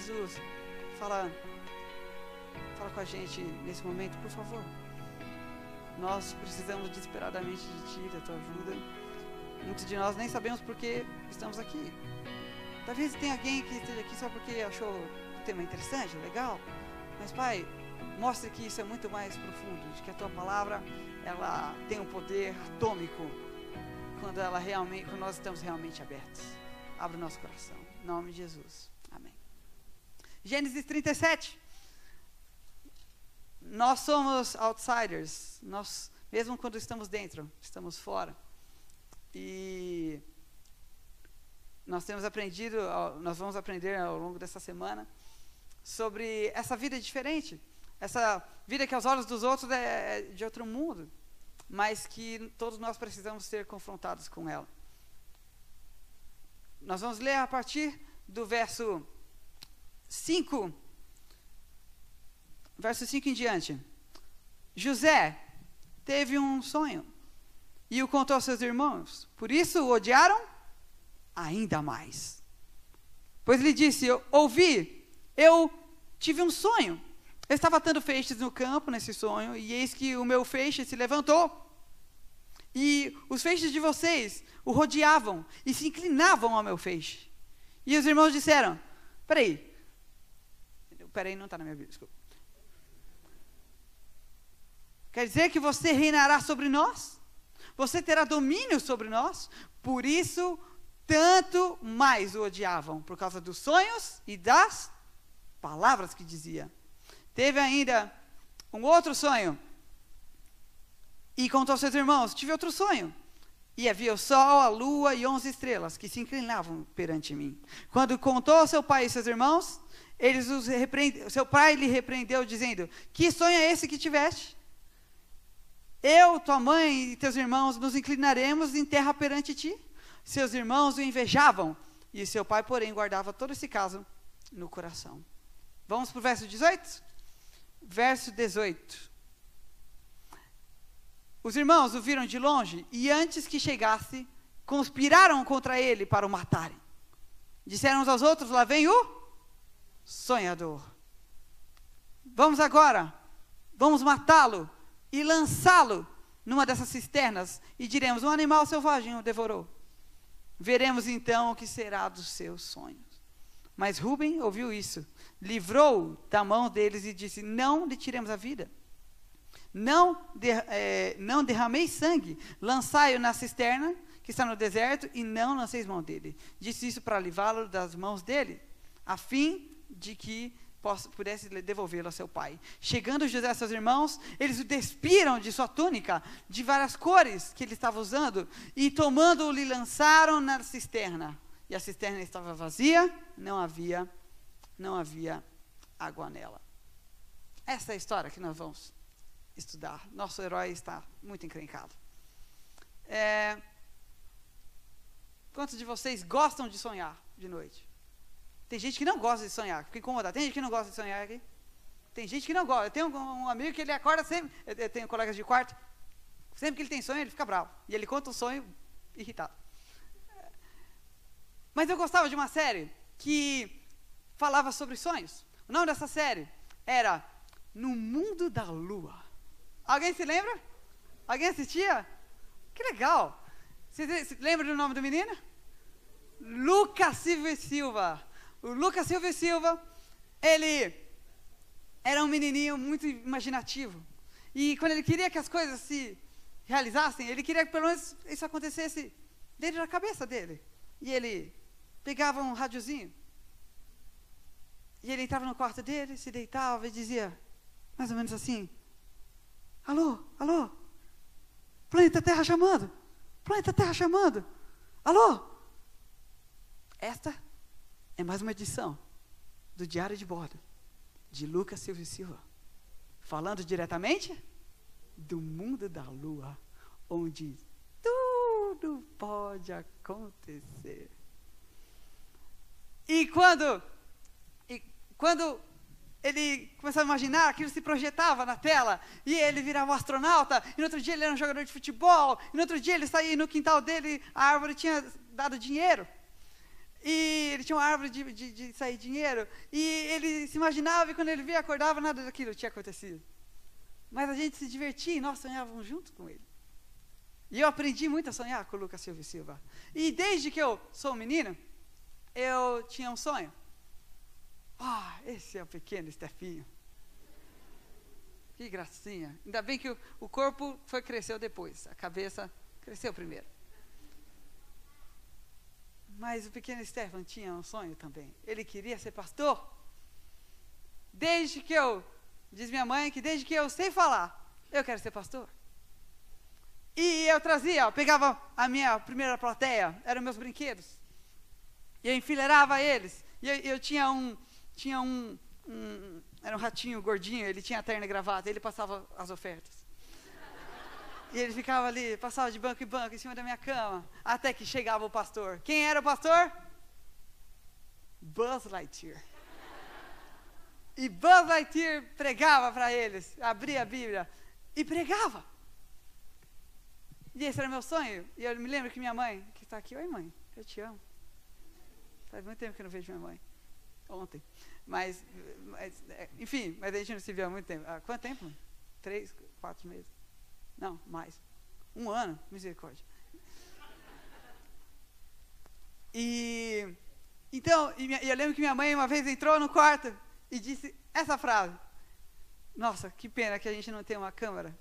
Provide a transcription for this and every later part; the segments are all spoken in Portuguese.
Jesus, fala, fala com a gente nesse momento, por favor. Nós precisamos desesperadamente de Ti, da Tua ajuda. Muitos de nós nem sabemos por que estamos aqui. Talvez tenha alguém que esteja aqui só porque achou o tema interessante, legal. Mas, Pai, mostre que isso é muito mais profundo, de que a Tua palavra ela tem um poder atômico quando ela realmente, quando nós estamos realmente abertos. Abra o nosso coração. Em nome de Jesus. Gênesis 37. Nós somos outsiders. Nós, mesmo quando estamos dentro, estamos fora. E nós temos aprendido, nós vamos aprender ao longo dessa semana sobre essa vida diferente, essa vida que aos olhos dos outros é de outro mundo, mas que todos nós precisamos ser confrontados com ela. Nós vamos ler a partir do verso 5, verso 5 em diante. José teve um sonho e o contou aos seus irmãos, por isso o odiaram ainda mais. Pois lhe disse: eu, Ouvi, eu tive um sonho. Eu estava atando feixes no campo nesse sonho, e eis que o meu feixe se levantou. E os feixes de vocês o rodeavam e se inclinavam ao meu feixe. E os irmãos disseram: Peraí. Peraí, não está na minha Bíblia, desculpa. Quer dizer que você reinará sobre nós? Você terá domínio sobre nós? Por isso, tanto mais o odiavam, por causa dos sonhos e das palavras que dizia. Teve ainda um outro sonho. E contou aos seus irmãos: Tive outro sonho. E havia o sol, a lua e onze estrelas que se inclinavam perante mim. Quando contou ao seu pai e seus irmãos, eles os seu pai lhe repreendeu, dizendo: Que sonho é esse que tiveste? Eu, tua mãe e teus irmãos nos inclinaremos em terra perante ti. Seus irmãos o invejavam, e seu pai, porém, guardava todo esse caso no coração. Vamos para o verso 18? Verso 18. Os irmãos o viram de longe e antes que chegasse, conspiraram contra ele para o matarem. Disseram uns aos outros: Lá vem o sonhador. Vamos agora, vamos matá-lo e lançá-lo numa dessas cisternas e diremos: Um animal selvagem o devorou. Veremos então o que será dos seus sonhos. Mas Rubem ouviu isso, livrou da mão deles e disse: Não lhe tiremos a vida. Não, de, é, não derramei sangue, lançai-o na cisterna que está no deserto e não lanceis mão dele. Disse isso para livrá-lo das mãos dele, a fim de que pudesse devolvê-lo a seu pai. Chegando José a seus irmãos, eles o despiram de sua túnica, de várias cores que ele estava usando, e tomando-o, lhe lançaram na cisterna. E a cisterna estava vazia, não havia, não havia água nela. Essa é a história que nós vamos estudar. Nosso herói está muito encrencado. É, quantos de vocês gostam de sonhar de noite? Tem gente que não gosta de sonhar, fica incomodado. Tem gente que não gosta de sonhar aqui? Tem gente que não gosta. Eu tenho um, um amigo que ele acorda sempre, eu tenho colegas de quarto, sempre que ele tem sonho, ele fica bravo. E ele conta o sonho irritado. Mas eu gostava de uma série que falava sobre sonhos. O nome dessa série era No Mundo da Lua. Alguém se lembra? Alguém assistia? Que legal. Você lembra do nome do menino? Lucas Silva Silva. O Lucas Silva Silva, ele era um menininho muito imaginativo. E quando ele queria que as coisas se realizassem, ele queria que pelo menos isso acontecesse dentro da cabeça dele. E ele pegava um rádiozinho. E ele entrava no quarto dele, se deitava e dizia, mais ou menos assim: Alô, alô, planeta Terra chamando, planeta Terra chamando, alô. Esta é mais uma edição do Diário de Bordo de Lucas Silva Silva, falando diretamente do mundo da lua, onde tudo pode acontecer. E quando, e quando ele começava a imaginar, aquilo se projetava na tela, e ele virava um astronauta, e no outro dia ele era um jogador de futebol, e no outro dia ele saía no quintal dele, a árvore tinha dado dinheiro. E ele tinha uma árvore de, de, de sair dinheiro. E ele se imaginava e quando ele via, acordava, nada daquilo tinha acontecido. Mas a gente se divertia e nós sonhávamos junto com ele. E eu aprendi muito a sonhar com o Lucas Silva e Silva. E desde que eu sou menino, eu tinha um sonho. Ah, esse é o pequeno Stefinho. Que gracinha. Ainda bem que o, o corpo foi cresceu depois, a cabeça cresceu primeiro. Mas o pequeno Stefan tinha um sonho também. Ele queria ser pastor. Desde que eu, diz minha mãe, que desde que eu sei falar, eu quero ser pastor. E eu trazia, eu pegava a minha primeira plateia, eram meus brinquedos. E eu enfileirava eles. E eu, eu tinha um, tinha um, um, era um ratinho gordinho, ele tinha terno e gravata, ele passava as ofertas. E ele ficava ali, passava de banco em banco, em cima da minha cama, até que chegava o pastor. Quem era o pastor? Buzz Lightyear. E Buzz Lightyear pregava para eles, abria a Bíblia e pregava. E esse era meu sonho. E eu me lembro que minha mãe, que está aqui, oi mãe, eu te amo. Faz muito tempo que eu não vejo minha mãe. Ontem. Mas, mas, é, enfim, mas a gente não se viu há muito tempo. Há quanto tempo? Três, quatro meses. Não, mais. Um ano, misericórdia. E então, e, minha, eu lembro que minha mãe uma vez entrou no quarto e disse essa frase. Nossa, que pena que a gente não tem uma câmera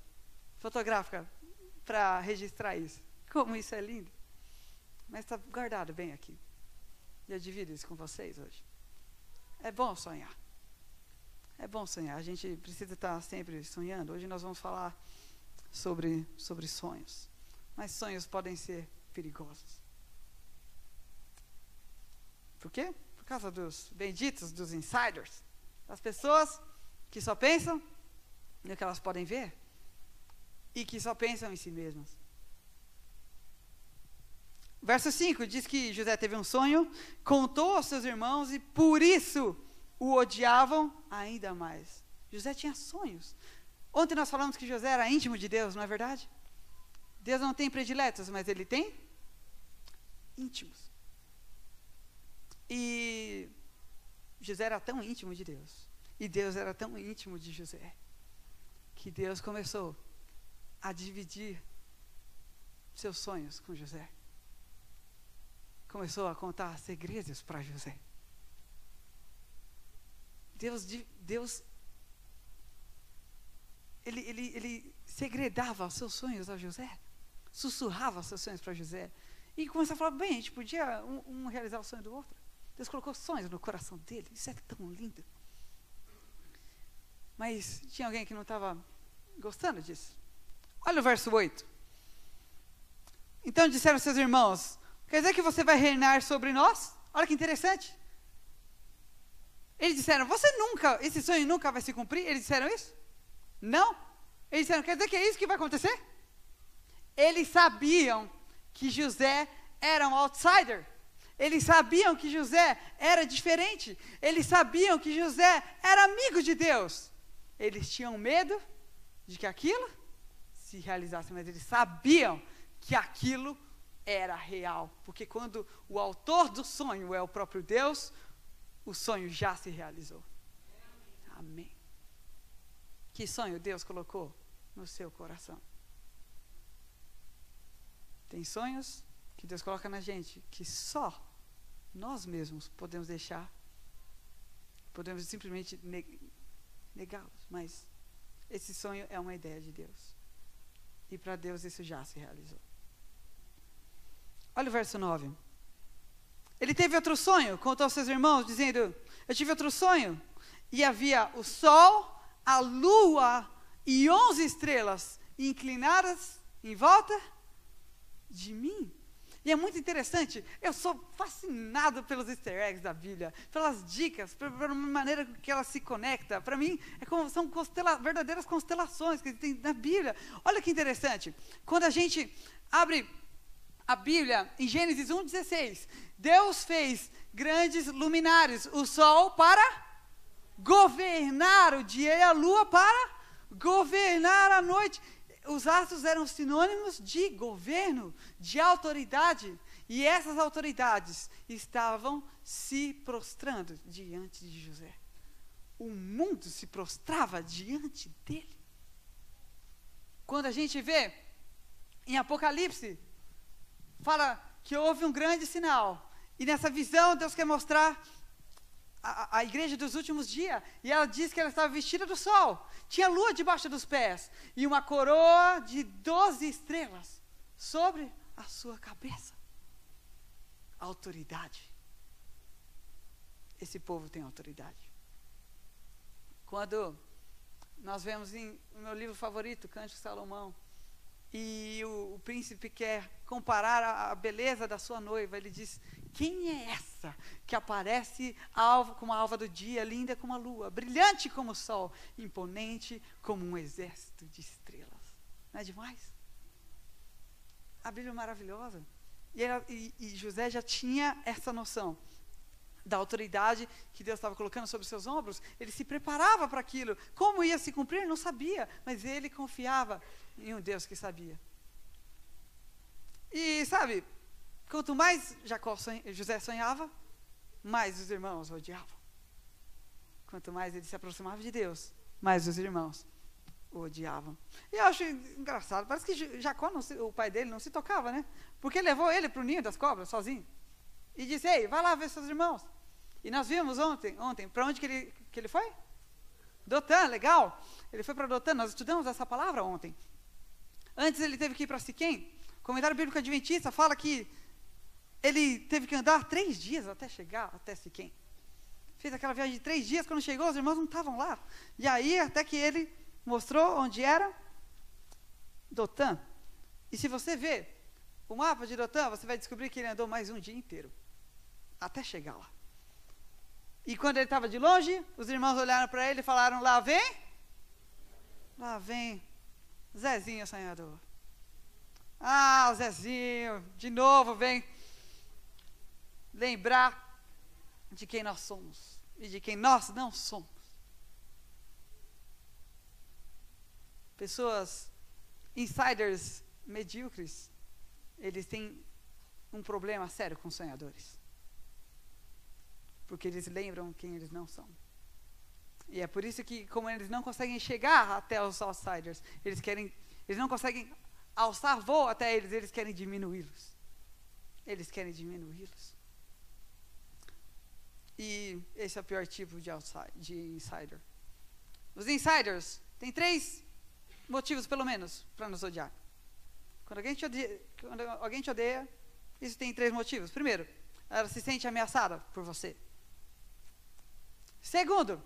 fotográfica para registrar isso. Como isso é lindo. Mas está guardado bem aqui. E eu divido isso com vocês hoje. É bom sonhar. É bom sonhar. A gente precisa estar sempre sonhando. Hoje nós vamos falar sobre, sobre sonhos. Mas sonhos podem ser perigosos. Por quê? Por causa dos benditos, dos insiders. Das pessoas que só pensam no que elas podem ver e que só pensam em si mesmas. Verso 5 diz que José teve um sonho, contou aos seus irmãos e por isso o odiavam ainda mais. José tinha sonhos. Ontem nós falamos que José era íntimo de Deus, não é verdade? Deus não tem prediletos, mas ele tem íntimos. E José era tão íntimo de Deus, e Deus era tão íntimo de José, que Deus começou a dividir seus sonhos com José começou a contar segredos para José. Deus, Deus ele, ele, ele segredava seus sonhos a José, sussurrava seus sonhos para José. E começou a falar, bem, a gente podia um, um, realizar o sonho do outro. Deus colocou sonhos no coração dele, isso é tão lindo. Mas tinha alguém que não estava gostando disso. Olha o verso 8. Então disseram seus irmãos: Quer dizer que você vai reinar sobre nós? Olha que interessante. Eles disseram, você nunca, esse sonho nunca vai se cumprir? Eles disseram isso? Não. Eles disseram, quer dizer que é isso que vai acontecer? Eles sabiam que José era um outsider. Eles sabiam que José era diferente. Eles sabiam que José era amigo de Deus. Eles tinham medo de que aquilo se realizasse, mas eles sabiam que aquilo era real. Porque quando o autor do sonho é o próprio Deus, o sonho já se realizou. Amém. Que sonho Deus colocou no seu coração? Tem sonhos que Deus coloca na gente que só nós mesmos podemos deixar, podemos simplesmente negá-los, mas esse sonho é uma ideia de Deus. E para Deus isso já se realizou. Olha o verso 9. Ele teve outro sonho, contou aos seus irmãos, dizendo: Eu tive outro sonho, e havia o sol, a lua e onze estrelas inclinadas em volta de mim. E é muito interessante, eu sou fascinado pelos easter eggs da Bíblia, pelas dicas, pela maneira que ela se conecta. Para mim, é como, são constela, verdadeiras constelações que tem na Bíblia. Olha que interessante, quando a gente abre a Bíblia, em Gênesis 1,16, Deus fez grandes luminares, o sol para governar o dia e a lua para governar a noite. Os astros eram sinônimos de governo, de autoridade. E essas autoridades estavam se prostrando diante de José. O mundo se prostrava diante dele. Quando a gente vê em Apocalipse, fala que houve um grande sinal. E nessa visão, Deus quer mostrar a, a, igreja dos últimos dias. E ela diz que ela estava vestida do sol. Tinha lua debaixo dos pés. E uma coroa de doze estrelas sobre a sua cabeça. Autoridade. Esse povo tem autoridade. Quando nós vemos em meu livro favorito, Cântico Salomão, e o, o, príncipe quer comparar a, a, beleza da sua noiva, ele diz: Quem é essa que aparece alva, como a alva do dia, linda como a lua, brilhante como o sol, imponente como um exército de estrelas? Não é demais? A Bíblia é maravilhosa. E, ela, e, e José já tinha essa noção da autoridade que Deus estava colocando sobre seus ombros, ele se preparava para aquilo. Como ia se cumprir, não sabia, mas ele confiava em um Deus que sabia. E sabe, quanto mais Jacó sonha, José sonhava, mais os irmãos odiavam. Quanto mais ele se aproximava de Deus, mais os irmãos odiavam. E eu acho engraçado, parece que Jacó, se, o pai dele, não se tocava, né? Porque levou ele para o ninho das cobras sozinho. E disse, ei, vai lá ver seus irmãos. E nós vimos ontem, ontem, para onde que ele, que ele foi? Dotan, legal. Ele foi para Dotan, nós estudamos essa palavra ontem. Antes ele teve que ir para Siquém. O comentário bíblico adventista fala que ele teve que andar três dias até chegar até Siquém. Fez aquela viagem de três dias, quando chegou, os irmãos não estavam lá. E aí, até que ele mostrou onde era Dotan. E se você ver o mapa de Dotan, você vai descobrir que ele andou mais um dia inteiro até chegar lá. E quando ele estava de longe, os irmãos olharam para ele e falaram: Lá vem, lá vem Zezinho sonhador. Ah, Zezinho, de novo vem lembrar de quem nós somos e de quem nós não somos. Pessoas, insiders medíocres, eles têm um problema sério com sonhadores porque eles lembram quem eles não são. E é por isso que, como eles não conseguem chegar até os outsiders, eles querem, eles não conseguem alçar voo até eles, eles querem diminuí-los. Eles querem diminuí-los. E esse é o pior tipo de, outside, de insider. Os insiders têm três motivos, pelo menos, para nos odiar. Quando alguém, te odeia, quando alguém te odeia, isso tem três motivos. Primeiro, ela se sente ameaçada por você. Segundo,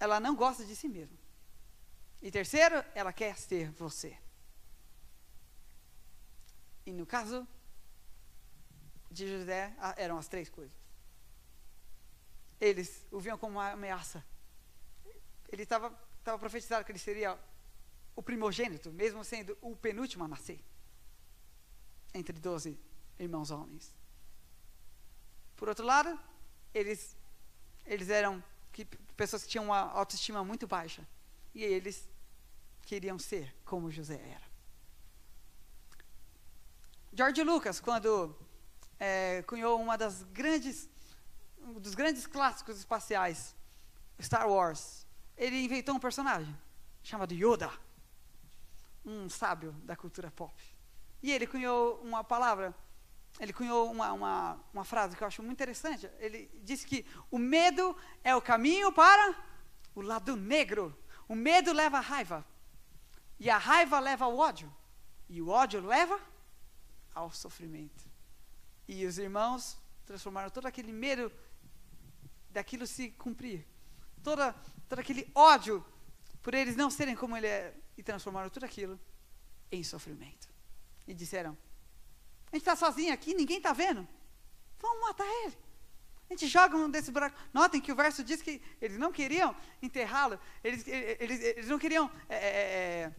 ela não gosta de si mesma. E terceiro, ela quer ser você. E no caso de José, eram as três coisas. Eles o viam como uma ameaça. Ele estava profetizado que ele seria o primogênito, mesmo sendo o penúltimo a nascer. Entre doze irmãos homens. Por outro lado, eles eles eram que, pessoas que tinham uma autoestima muito baixa. E eles queriam ser como José era. George Lucas, quando é, cunhou uma das grandes, um dos grandes clássicos espaciais, Star Wars, ele inventou um personagem chamado Yoda, um sábio da cultura pop. E ele cunhou uma palavra ele cunhou uma, uma, uma frase que eu acho muito interessante. Ele disse que o medo é o caminho para o lado negro. O medo leva à raiva. E a raiva leva ao ódio. E o ódio leva ao sofrimento. E os irmãos transformaram todo aquele medo daquilo se cumprir. Toda, todo aquele ódio por eles não serem como ele é. E transformaram tudo aquilo em sofrimento. E disseram: a gente está sozinho aqui, ninguém está vendo. Vamos matar ele. A gente joga um desse buraco. Notem que o verso diz que eles não queriam enterrá-lo, eles, eles, eles não queriam é, é, é,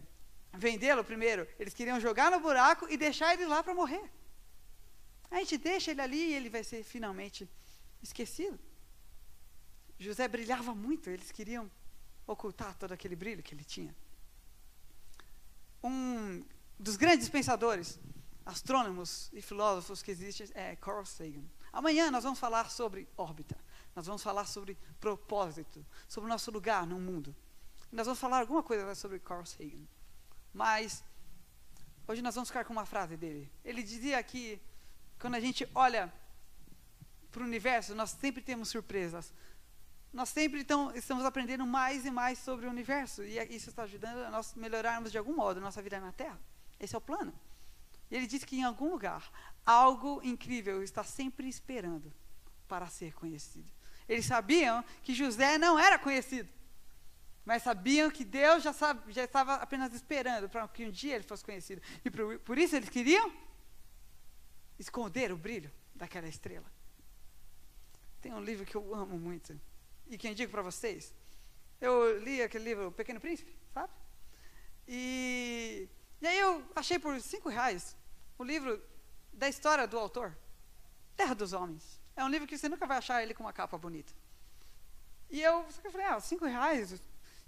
vendê-lo primeiro, eles queriam jogar no buraco e deixar ele lá para morrer. A gente deixa ele ali e ele vai ser finalmente esquecido. José brilhava muito, eles queriam ocultar todo aquele brilho que ele tinha. Um dos grandes pensadores astrônomos e filósofos que existem é Carl Sagan. Amanhã nós vamos falar sobre órbita. Nós vamos falar sobre propósito, sobre o nosso lugar no mundo. Nós vamos falar alguma coisa sobre Carl Sagan. Mas hoje nós vamos ficar com uma frase dele. Ele dizia que quando a gente olha para o universo, nós sempre temos surpresas. Nós sempre então, estamos aprendendo mais e mais sobre o universo. E isso está ajudando a nós melhorarmos de algum modo a nossa vida na Terra. Esse é o plano. E ele diz que em algum lugar, algo incrível está sempre esperando para ser conhecido. Eles sabiam que José não era conhecido, mas sabiam que Deus já, sabe, já estava apenas esperando para que um dia ele fosse conhecido. E por, por isso eles queriam esconder o brilho daquela estrela. Tem um livro que eu amo muito e que eu indico para vocês. Eu li aquele livro, O Pequeno Príncipe, sabe? E, e aí eu achei por cinco reais o livro da história do autor, Terra dos Homens. É um livro que você nunca vai achar ele com uma capa bonita. E eu, eu falei, ah, cinco reais,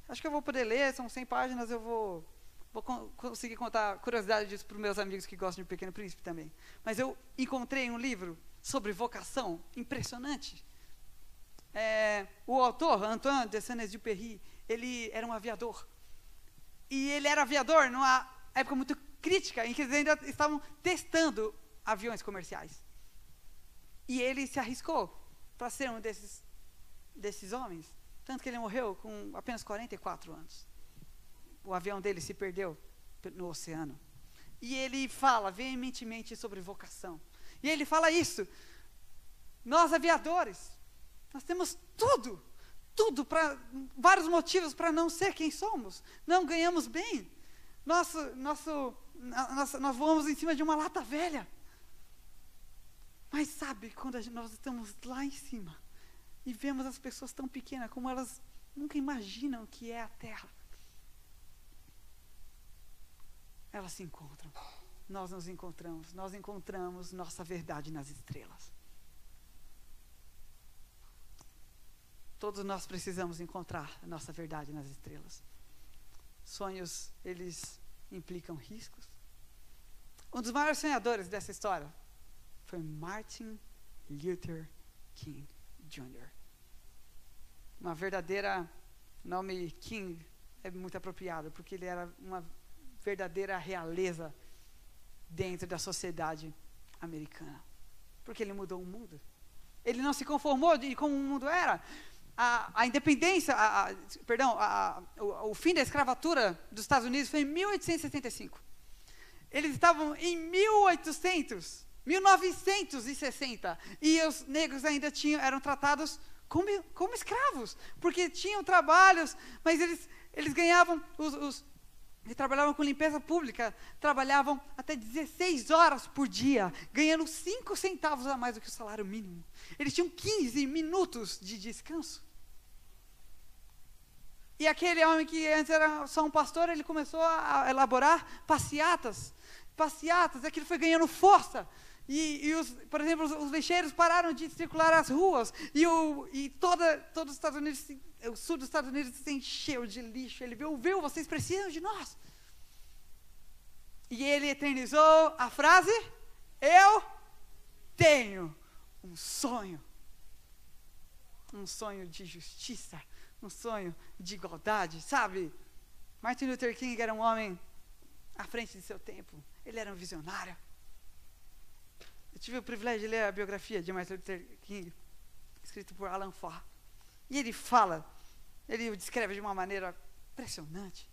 acho que eu vou poder ler, são 100 páginas, eu vou, vou conseguir contar curiosidades disso para os meus amigos que gostam de Pequeno Príncipe também. Mas eu encontrei um livro sobre vocação impressionante. É, o autor, Antoine de Saint-Exupéry, ele era um aviador. E ele era aviador numa época muito crítica, em que eles ainda estavam testando aviões comerciais. E ele se arriscou para ser um desses, desses homens. Tanto que ele morreu com apenas 44 anos. O avião dele se perdeu no oceano. E ele fala veementemente sobre vocação. E ele fala isso. Nós aviadores, nós temos tudo, tudo para vários motivos para não ser quem somos. Não ganhamos bem. Nosso, nosso, nós, nós voamos em cima de uma lata velha. Mas sabe, quando gente, nós estamos lá em cima e vemos as pessoas tão pequenas como elas nunca imaginam que é a Terra, elas se encontram. Nós nos encontramos, nós encontramos nossa verdade nas estrelas. Todos nós precisamos encontrar a nossa verdade nas estrelas. Sonhos, eles implicam riscos. Um dos maiores sonhadores dessa história foi Martin Luther King Jr. Uma verdadeira nome King é muito apropriado, porque ele era uma verdadeira realeza dentro da sociedade americana. Porque ele mudou o mundo. Ele não se conformou de como o mundo era. A, a independência, a, a, perdão, o, o fim da escravatura dos Estados Unidos foi em 1875. Eles estavam em 1800 1960. E os negros ainda tinham, eram tratados como, como escravos, porque tinham trabalhos, mas eles, eles ganhavam, os, os, eles trabalhavam com limpeza pública, trabalhavam até 16 horas por dia, ganhando 5 centavos a mais do que o salário mínimo. Eles tinham 15 minutos de descanso. E aquele homem que antes era só um pastor, ele começou a elaborar passeatas. Passeatas, aquilo foi ganhando força. E, e os, por exemplo, os, os, lixeiros pararam de circular as ruas e, o, e toda, todo os Estados Unidos, o sul dos Estados Unidos se encheu de lixo. Ele viu, viu, vocês precisam de nós. E ele eternizou a frase: Eu tenho um sonho. Um sonho de justiça, um sonho de igualdade, sabe? Martin Luther King era um homem à frente de seu tempo. Ele era um visionário tive o privilégio de ler a biografia de Martin Luther King, escrito por Alan Farr. E ele fala, ele o descreve de uma maneira impressionante.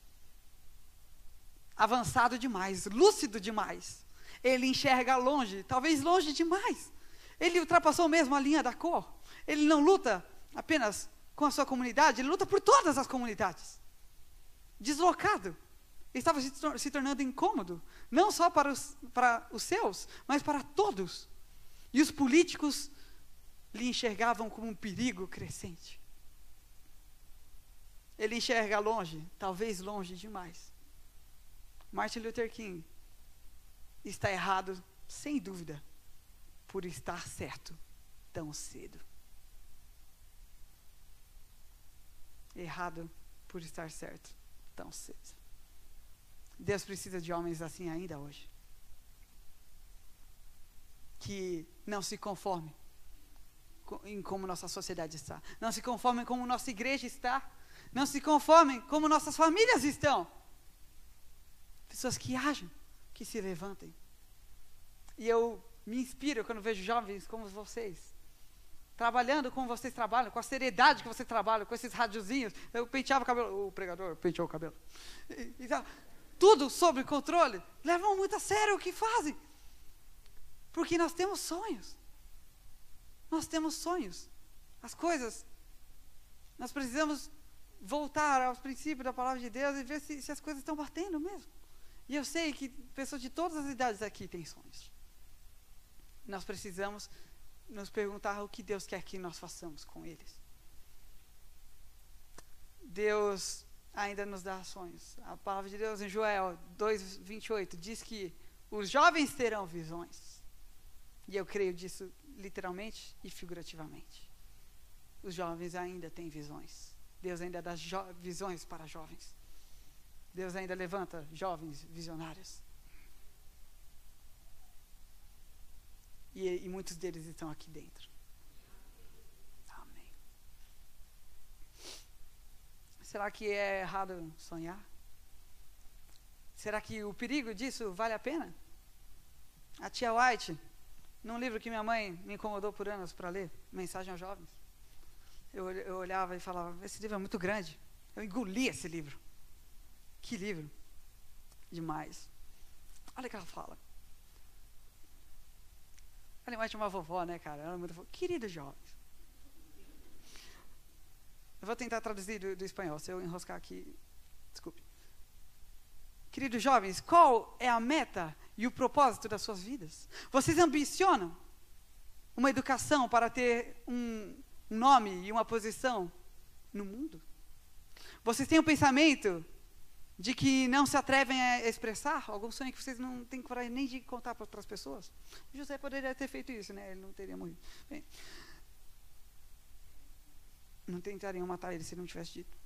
Avançado demais, lúcido demais. Ele enxerga longe, talvez longe demais. Ele ultrapassou mesmo a linha da cor. Ele não luta apenas com a sua comunidade, ele luta por todas as comunidades. Deslocado estava se, tor se tornando incômodo, não só para os, para os seus, mas para todos. E os políticos lhe enxergavam como um perigo crescente. Ele enxerga longe, talvez longe demais. Martin Luther King está errado, sem dúvida, por estar certo tão cedo. Errado por estar certo tão cedo. Deus precisa de homens assim ainda hoje. que não se conforme co- em como nossa sociedade está. Não se conformem como nossa igreja está. Não se conformem como nossas famílias estão. Pessoas que agem, que se levantem. E eu me inspiro quando vejo jovens como vocês. Trabalhando como vocês trabalham, com a seriedade que vocês trabalham, com esses radiozinhos. Eu penteava o cabelo, o pregador penteou o cabelo. E, e. tudo sob controle. Levam muito a sério o que fazem. Porque nós temos sonhos. Nós temos sonhos. As coisas. Nós precisamos voltar aos princípios da palavra de Deus e ver se, se as coisas estão batendo mesmo. E eu sei que pessoas de todas as idades aqui têm sonhos. Nós precisamos nos perguntar o que Deus quer que nós façamos com eles. Deus ainda nos dá sonhos. A palavra de Deus em Joel 2:28 diz que os jovens terão visões. E eu creio disso literalmente e figurativamente. Os jovens ainda têm visões. Deus ainda dá visões para jovens. Deus ainda levanta jovens visionários. E, e muitos deles estão aqui dentro. Amém. Será que é errado sonhar? Será que o perigo disso vale a pena? A tia White, num livro que minha mãe me incomodou por anos para ler, Mensagem aos Jovens, eu, eu olhava e falava: esse livro é muito grande. Eu engoli esse livro. Que livro? Demais. Olha o que ela fala. Ela é mais de uma vovó, né, cara? Ela é muito fo- Queridos jovens. Eu vou tentar traduzir do, do espanhol, se eu enroscar aqui. Desculpe. Queridos jovens, qual é a meta e o propósito das suas vidas? Vocês ambicionam uma educação para ter um, nome e uma posição no mundo? Vocês têm um pensamento de que não se atrevem a expressar algum sonho que vocês não têm coragem nem de contar para outras pessoas? José poderia ter feito isso, né? Ele não teria morrido. Bem, não tentariam matar ele se não tivesse dito.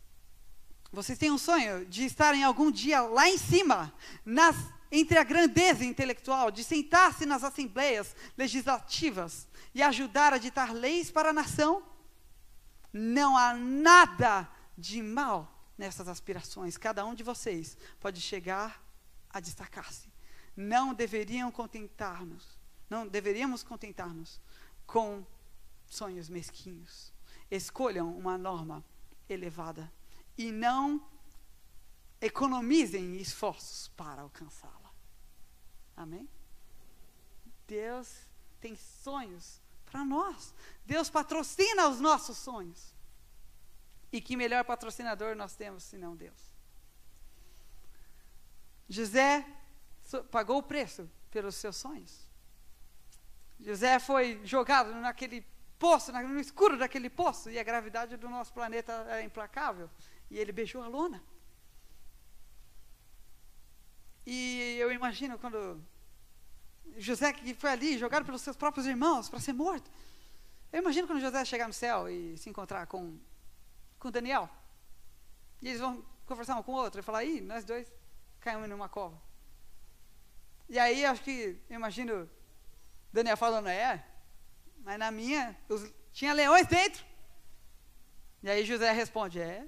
Vocês têm um sonho de estarem algum dia lá em cima, nas, entre a grandeza intelectual, de sentar-se nas assembleias legislativas e ajudar a ditar leis para a nação? Não há nada de mal nessas aspirações. Cada um de vocês pode chegar a destacar-se. Não deveriam contentar-nos, não deveríamos contentar-nos com sonhos mesquinhos. Escolham uma norma elevada e não economizem esforços para alcançá-la. Amém? Deus tem sonhos para nós. Deus patrocina os nossos sonhos. E que melhor patrocinador nós temos senão Deus? José pagou o preço pelos seus sonhos. José foi jogado naquele poço, no escuro daquele poço, e a gravidade do nosso planeta é implacável. E ele beijou a lona. E eu imagino quando José que foi ali jogado pelos seus próprios irmãos para ser morto. Eu imagino quando José chegar no céu e se encontrar com com Daniel. E eles vão conversar um com o outro e falar: "Ih, nós dois caímos numa cova". E aí acho que eu imagino Daniel falando: "É, mas na minha tinha leões dentro". E aí José responde: "É,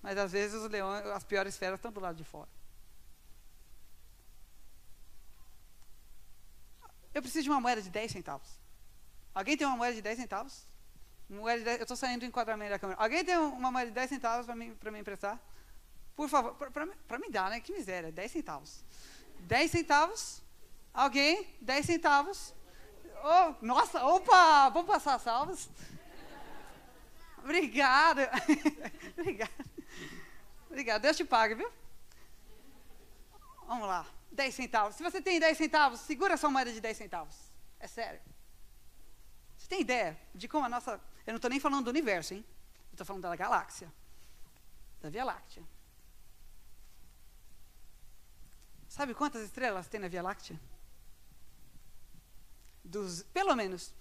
mas às vezes os leões, as piores feras estão do lado de fora". Eu preciso de uma moeda de 10 centavos. Alguém tem uma moeda de 10 centavos? Moeda de 10 eu estou saindo do enquadramento da câmera. Alguém tem uma moeda de 10 centavos para me emprestar? Por favor, para mim dar, né? Que miséria, 10 centavos. 10 centavos? Alguém? 10 centavos? Oh, nossa, opa! Vamos passar salvas? Obrigada. Obrigada. Obrigada. Deus te pague, viu? Vamos lá. 10 centavos. Se você tem 10 centavos, segura sua moeda de 10 centavos. É sério. Você tem ideia de como a nossa. Eu não estou nem falando do universo, hein? Eu estou falando da galáxia. Da Via Láctea. Sabe quantas estrelas tem na Via Láctea? Dos, pelo menos.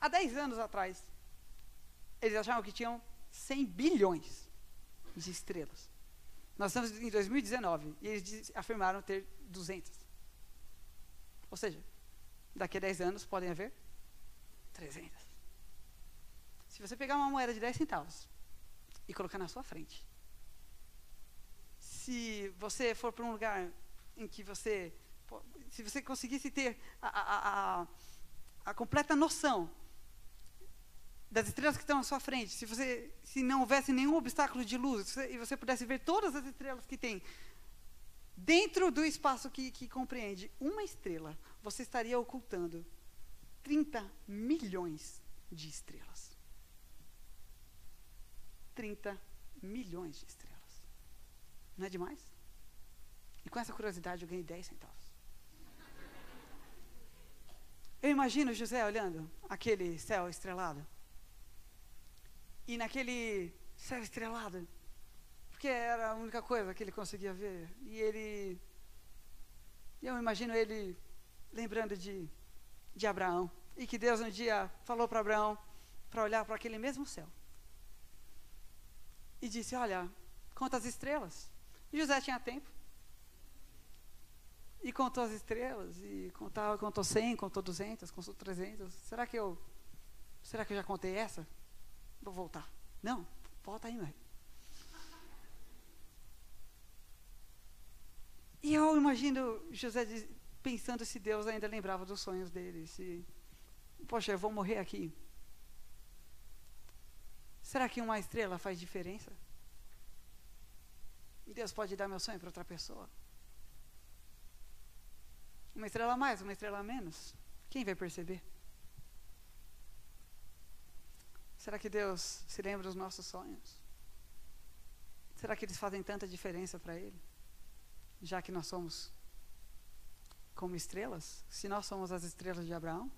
Há 10 anos atrás, eles achavam que tinham 100 bilhões de estrelas. Nós estamos em 2019 e eles afirmaram ter 200. Ou seja, Daqui a 10 anos podem haver 300. Se você pegar uma moeda de 10 centavos e colocar na sua frente, se você for para um lugar em que você, se você conseguisse ter a, a, a, a completa noção das estrelas que estão à sua frente, se você, se não houvesse nenhum obstáculo de luz você, e você pudesse ver todas as estrelas que tem dentro do espaço que, que compreende uma estrela, você estaria ocultando 30 milhões de estrelas. 30 milhões de estrelas. Não é demais? E com essa curiosidade eu ganhei 10 centavos. Eu imagino José olhando aquele céu estrelado. E naquele céu estrelado, porque era a única coisa que ele conseguia ver. E ele. Eu imagino ele lembrando de, de Abraão. E que Deus um dia falou para Abraão para olhar para aquele mesmo céu. E disse: Olha, conta as estrelas. E José tinha tempo. E contou as estrelas, e contava, contou 100, contou 200, contou 300. Será que eu, será que eu já contei essa? Vou voltar. Não, volta aí, mãe. E eu imagino José pensando se Deus ainda lembrava dos sonhos dele. Se, poxa, eu vou morrer aqui. Será que uma estrela faz diferença? Deus pode dar meu sonho para outra pessoa? Uma estrela a mais, uma estrela a menos. Quem vai perceber? Será que Deus se lembra dos nossos sonhos? Será que eles fazem tanta diferença para Ele? Já que nós somos como estrelas? Se nós somos as estrelas de Abraão?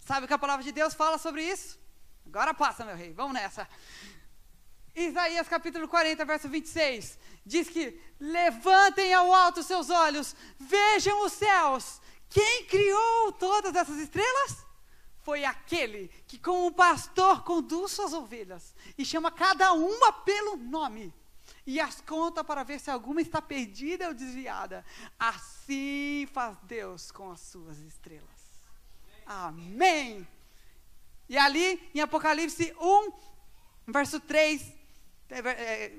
Sabe o que a palavra de Deus fala sobre isso? Agora passa, meu rei, vamos nessa. Isaías capítulo 40, verso 26, diz que levantem ao alto seus olhos, vejam os céus. Quem criou todas essas estrelas? Foi aquele que, como pastor, conduz suas ovelhas e chama cada uma pelo nome e as conta para ver se alguma está perdida ou desviada. Assim faz Deus com as suas estrelas. Amém. E ali, em Apocalipse 1, verso 3, é, é,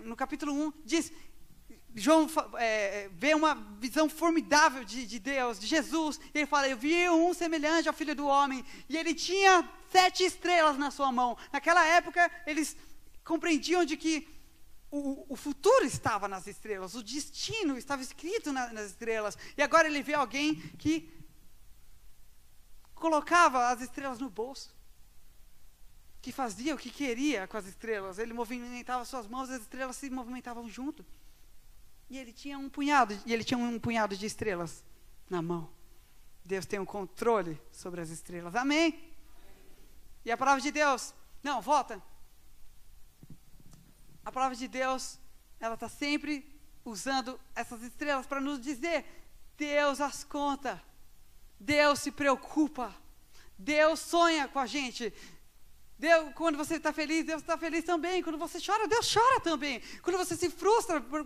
no capítulo 1, diz: João é, vê uma visão formidável de, de, Deus, de Jesus, e ele fala: Eu vi um semelhante ao filho do homem, e ele tinha sete estrelas na sua mão. Naquela época, eles compreendiam de que o, o futuro estava nas estrelas, o destino estava escrito na, nas estrelas, e agora ele vê alguém que colocava as estrelas no bolso que fazia o que queria com as estrelas. Ele movimentava suas mãos, as estrelas se movimentavam junto. E ele tinha um punhado, e ele tinha um punhado de estrelas na mão. Deus tem um controle sobre as estrelas. Amém? E a palavra de Deus, não, volta. A palavra de Deus, ela está sempre usando essas estrelas para nos dizer: Deus as conta, Deus se preocupa, Deus sonha com a gente, Deus, quando você está feliz, Deus está feliz também. Quando você chora, Deus chora também. Quando você se frustra por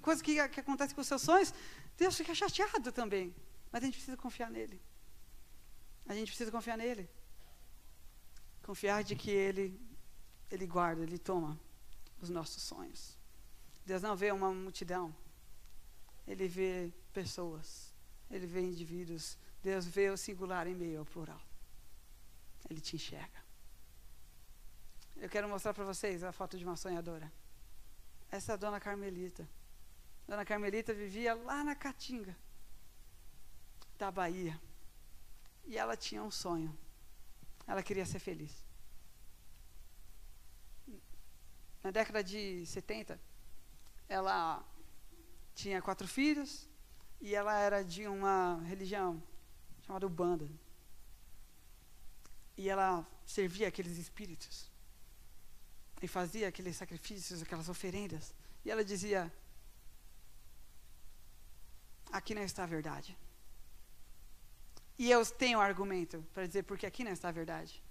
coisas que, que acontecem com os seus sonhos, Deus fica chateado também. Mas a gente precisa confiar nele. A gente precisa confiar nele. Confiar de que ele, ele guarda, ele toma os nossos sonhos. Deus não vê uma multidão. Ele vê pessoas. Ele vê indivíduos. Deus vê o singular em meio ao plural. Ele te enxerga. Eu quero mostrar para vocês a foto de uma sonhadora. Essa é a dona Carmelita. Dona Carmelita vivia lá na Caatinga, da Bahia. E ela tinha um sonho. Ela queria ser feliz. Na década de 70, ela tinha quatro filhos e ela era de uma religião chamada Ubanda. E ela servia aqueles espíritos e fazia aqueles sacrifícios, aquelas oferendas. E ela dizia: Aqui não está a verdade. E eu tenho argumento para dizer porque aqui não está a verdade.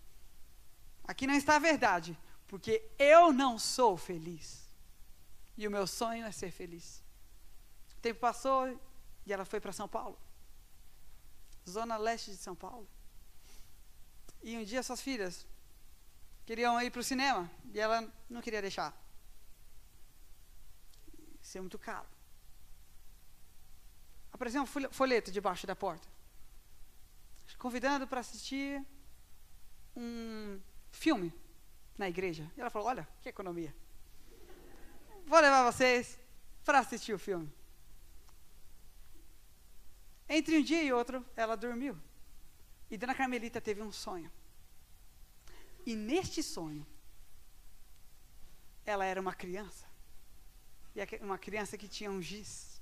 Aqui não está a verdade, porque eu não sou feliz. E o meu sonho é ser feliz. O tempo passou e ela foi para São Paulo. zona leste de São Paulo. E um dia suas filhas queriam ir para o cinema e ela não queria deixar. Isso é muito caro. Apareceu um folheto debaixo da porta, convidando para assistir um filme na igreja. E ela falou: Olha, que economia. Vou levar vocês para assistir o filme. Entre um dia e outro, ela dormiu. E Dona Carmelita teve um sonho. E neste sonho, ela era uma criança. E uma criança que tinha um giz.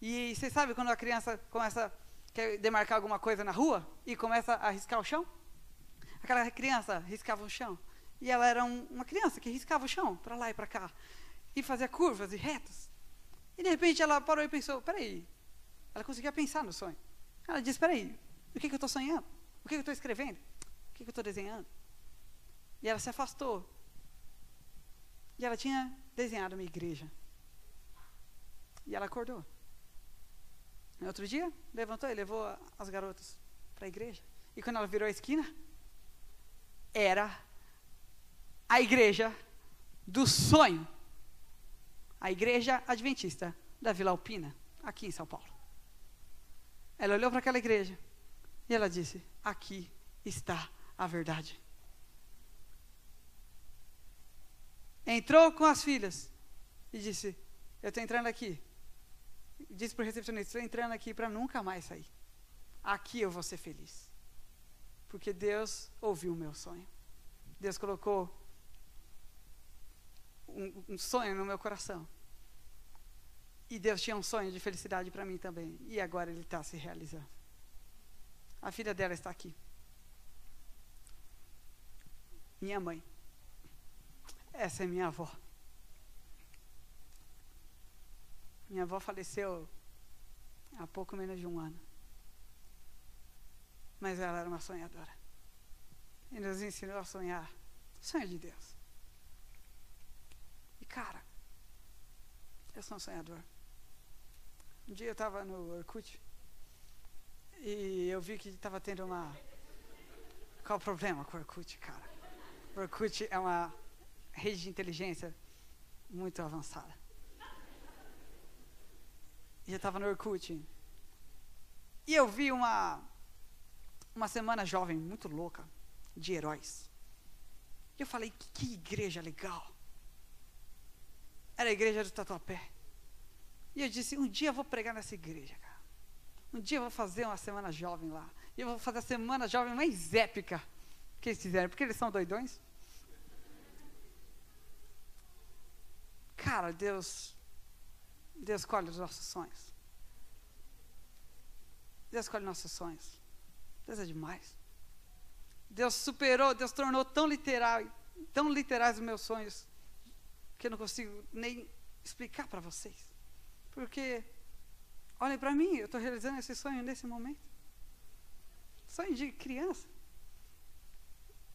E você sabe quando a criança começa quer demarcar alguma coisa na rua e começa a riscar o chão? Aquela criança riscava o chão. E ela era um, uma criança que riscava o chão para lá e para cá. E fazia curvas e retas. E de repente ela parou e pensou: peraí. Ela conseguia pensar no sonho. Ela disse: peraí, o que, que eu estou sonhando? O que, que eu estou escrevendo? O que, que eu estou desenhando? E ela se afastou. E ela tinha desenhado uma igreja. E ela acordou. No outro dia, levantou e levou as garotas para a igreja. E quando ela virou a esquina, era a igreja do sonho. A igreja adventista da Vila Alpina, aqui em São Paulo. Ela olhou para aquela igreja e ela disse: Aqui está a verdade. Entrou com as filhas e disse: Eu estou entrando aqui. Disse para o recepcionista: Estou entrando aqui para nunca mais sair. Aqui eu vou ser feliz. Porque Deus ouviu o meu sonho. Deus colocou um, um sonho no meu coração. E Deus tinha um sonho de felicidade para mim também. E agora ele está se realizando. A filha dela está aqui. Minha mãe. Essa é minha avó. Minha avó faleceu há pouco menos de um ano. Mas ela era uma sonhadora. E nos ensinou a sonhar. Sonho de Deus. E cara, eu sou um sonhador. Um dia eu estava no Orkut e eu vi que estava tendo uma. Qual o problema com o Orkut, cara? O Orkut é uma rede de inteligência muito avançada. E eu estava no Orkut. E eu vi uma, uma semana jovem muito louca de heróis. E eu falei, que, que igreja legal. Era a igreja do Tatuapé. E eu disse, um dia eu vou pregar nessa igreja, cara. Um dia eu vou fazer uma semana jovem lá. E eu vou fazer a semana jovem mais épica que eles fizeram, porque eles são doidões. Cara, Deus, Deus escolhe os nossos sonhos. Deus escolhe nossos sonhos. Deus é demais. Deus superou, Deus tornou tão literal, tão literais os meus sonhos, que eu não consigo nem explicar para vocês. Porque, olhem para mim, eu estou realizando esse sonho nesse momento. Sonho de criança.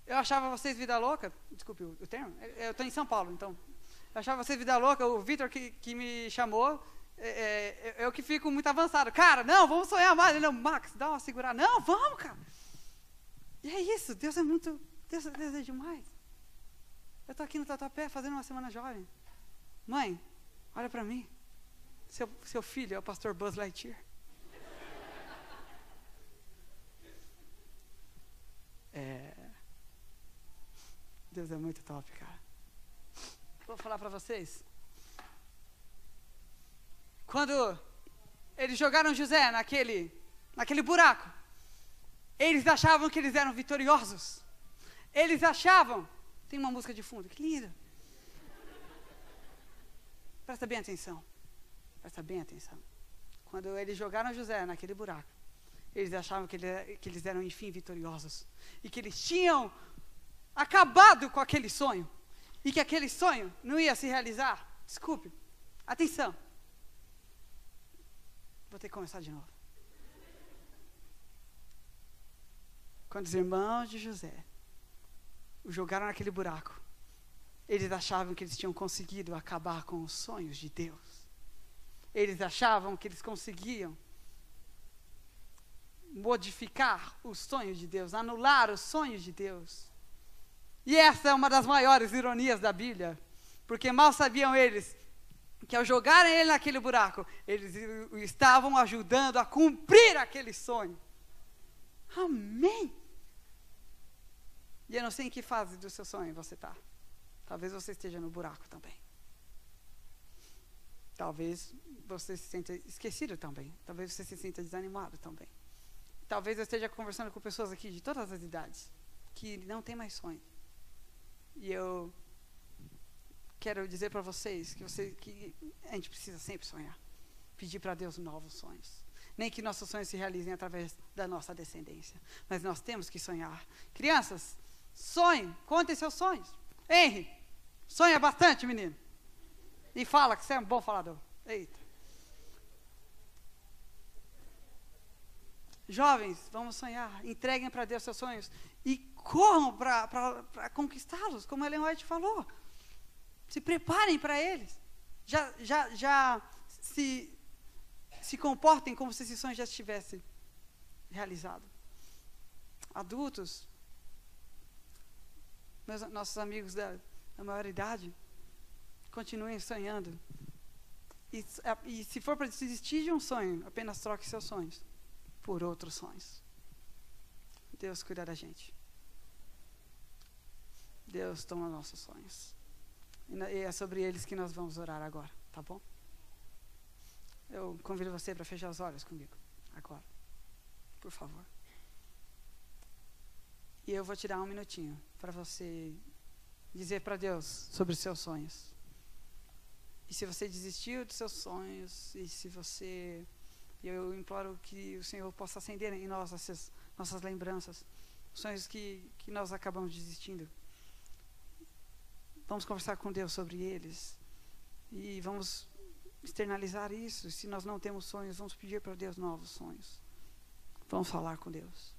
Eu achava vocês vida louca, desculpe o, o termo, eu estou em São Paulo, então. Achava vocês vida louca, o Vitor que, que me chamou, é, é, eu que fico muito avançado. Cara, não, vamos sonhar mais. Ele, não, Max, dá uma segurada. Não, vamos, cara. E é isso, Deus é muito, Deus, Deus é demais. Eu estou aqui no Tatuapé fazendo uma semana jovem. Mãe, olha para mim. Seu, seu filho é o pastor Buzz Lightyear. É, Deus é muito top, cara. Vou falar para vocês. Quando eles jogaram José naquele, naquele buraco, eles achavam que eles eram vitoriosos. Eles achavam. Tem uma música de fundo, que linda. Presta bem atenção. Presta bem atenção. Quando eles jogaram José naquele buraco, eles achavam que, ele, que eles eram, enfim, vitoriosos. E que eles tinham acabado com aquele sonho. E que aquele sonho não ia se realizar. Desculpe. Atenção. Vou ter que começar de novo. Quando os irmãos de José o jogaram naquele buraco, eles achavam que eles tinham conseguido acabar com os sonhos de Deus. Eles achavam que eles conseguiam modificar o sonho de Deus, anular os sonhos de Deus. E essa é uma das maiores ironias da Bíblia, porque mal sabiam eles que ao jogarem ele naquele buraco, eles o estavam ajudando a cumprir aquele sonho. Amém. E eu não sei em que fase do seu sonho você está. Talvez você esteja no buraco também. Talvez você se sinta esquecido também. Talvez você se sinta desanimado também. Talvez eu esteja conversando com pessoas aqui de todas as idades que não têm mais sonho. E eu quero dizer para vocês que, você, que a gente precisa sempre sonhar. Pedir para Deus novos sonhos. Nem que nossos sonhos se realizem através da nossa descendência. Mas nós temos que sonhar. Crianças, sonhem, contem seus sonhos. Henry, sonha bastante, menino. E fala que você é um bom falador. Eita. Jovens, vamos sonhar. Entreguem para Deus seus sonhos. E corram para conquistá-los, como Ellen White falou. Se preparem para eles. Já, já, já se, se comportem como se esse sonho já estivesse realizado. Adultos, meus, nossos amigos da, da maior idade, continuem sonhando. E, e se for para desistir de um sonho, apenas troque seus sonhos por outros sonhos. Deus cuida da gente. Deus toma nossos sonhos. E é sobre eles que nós vamos orar agora, tá bom? Eu convido você para fechar os olhos comigo, agora. Por favor. E eu vou tirar um minutinho para você dizer para Deus sobre os seus sonhos. E se você desistiu dos seus sonhos, e se você. Eu imploro que o Senhor possa acender em nós essas nossas lembranças, sonhos que, que nós acabamos desistindo. Vamos conversar com Deus sobre eles. E vamos externalizar isso. Se nós não temos sonhos, vamos pedir para Deus novos sonhos. Vamos falar com Deus.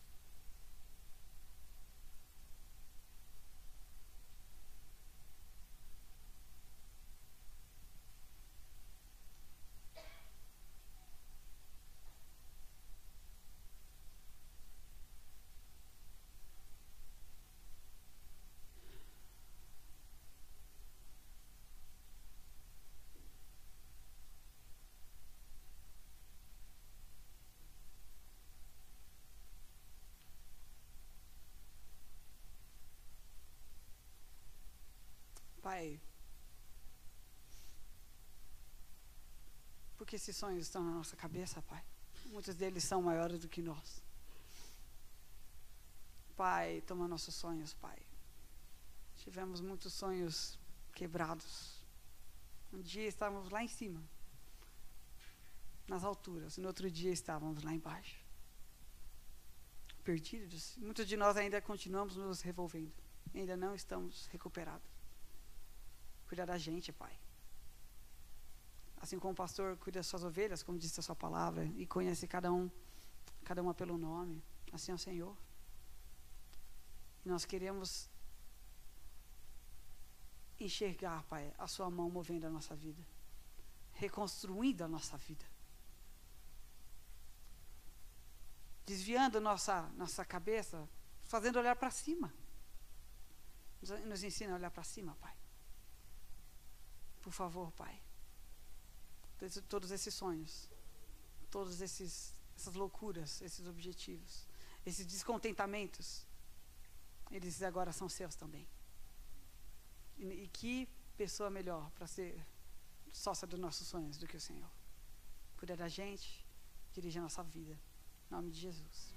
Pai, porque esses sonhos estão na nossa cabeça, Pai. Muitos deles são maiores do que nós. Pai, toma nossos sonhos, Pai. Tivemos muitos sonhos quebrados. Um dia estávamos lá em cima, nas alturas. No outro dia estávamos lá embaixo, perdidos. Muitos de nós ainda continuamos nos revolvendo. Ainda não estamos recuperados. Cuida da gente, Pai. Assim como o pastor cuida das suas ovelhas, como disse a sua palavra, e conhece cada um, cada uma pelo nome. Assim é o Senhor. E nós queremos enxergar, Pai, a sua mão movendo a nossa vida, reconstruindo a nossa vida. Desviando nossa, nossa cabeça, fazendo olhar para cima. Nos ensina a olhar para cima, Pai. Por favor, Pai. Todos esses sonhos, todas essas loucuras, esses objetivos, esses descontentamentos, eles agora são seus também. E, e que pessoa melhor para ser sócia dos nossos sonhos do que o Senhor? Cuida da gente, dirige a nossa vida. Em nome de Jesus.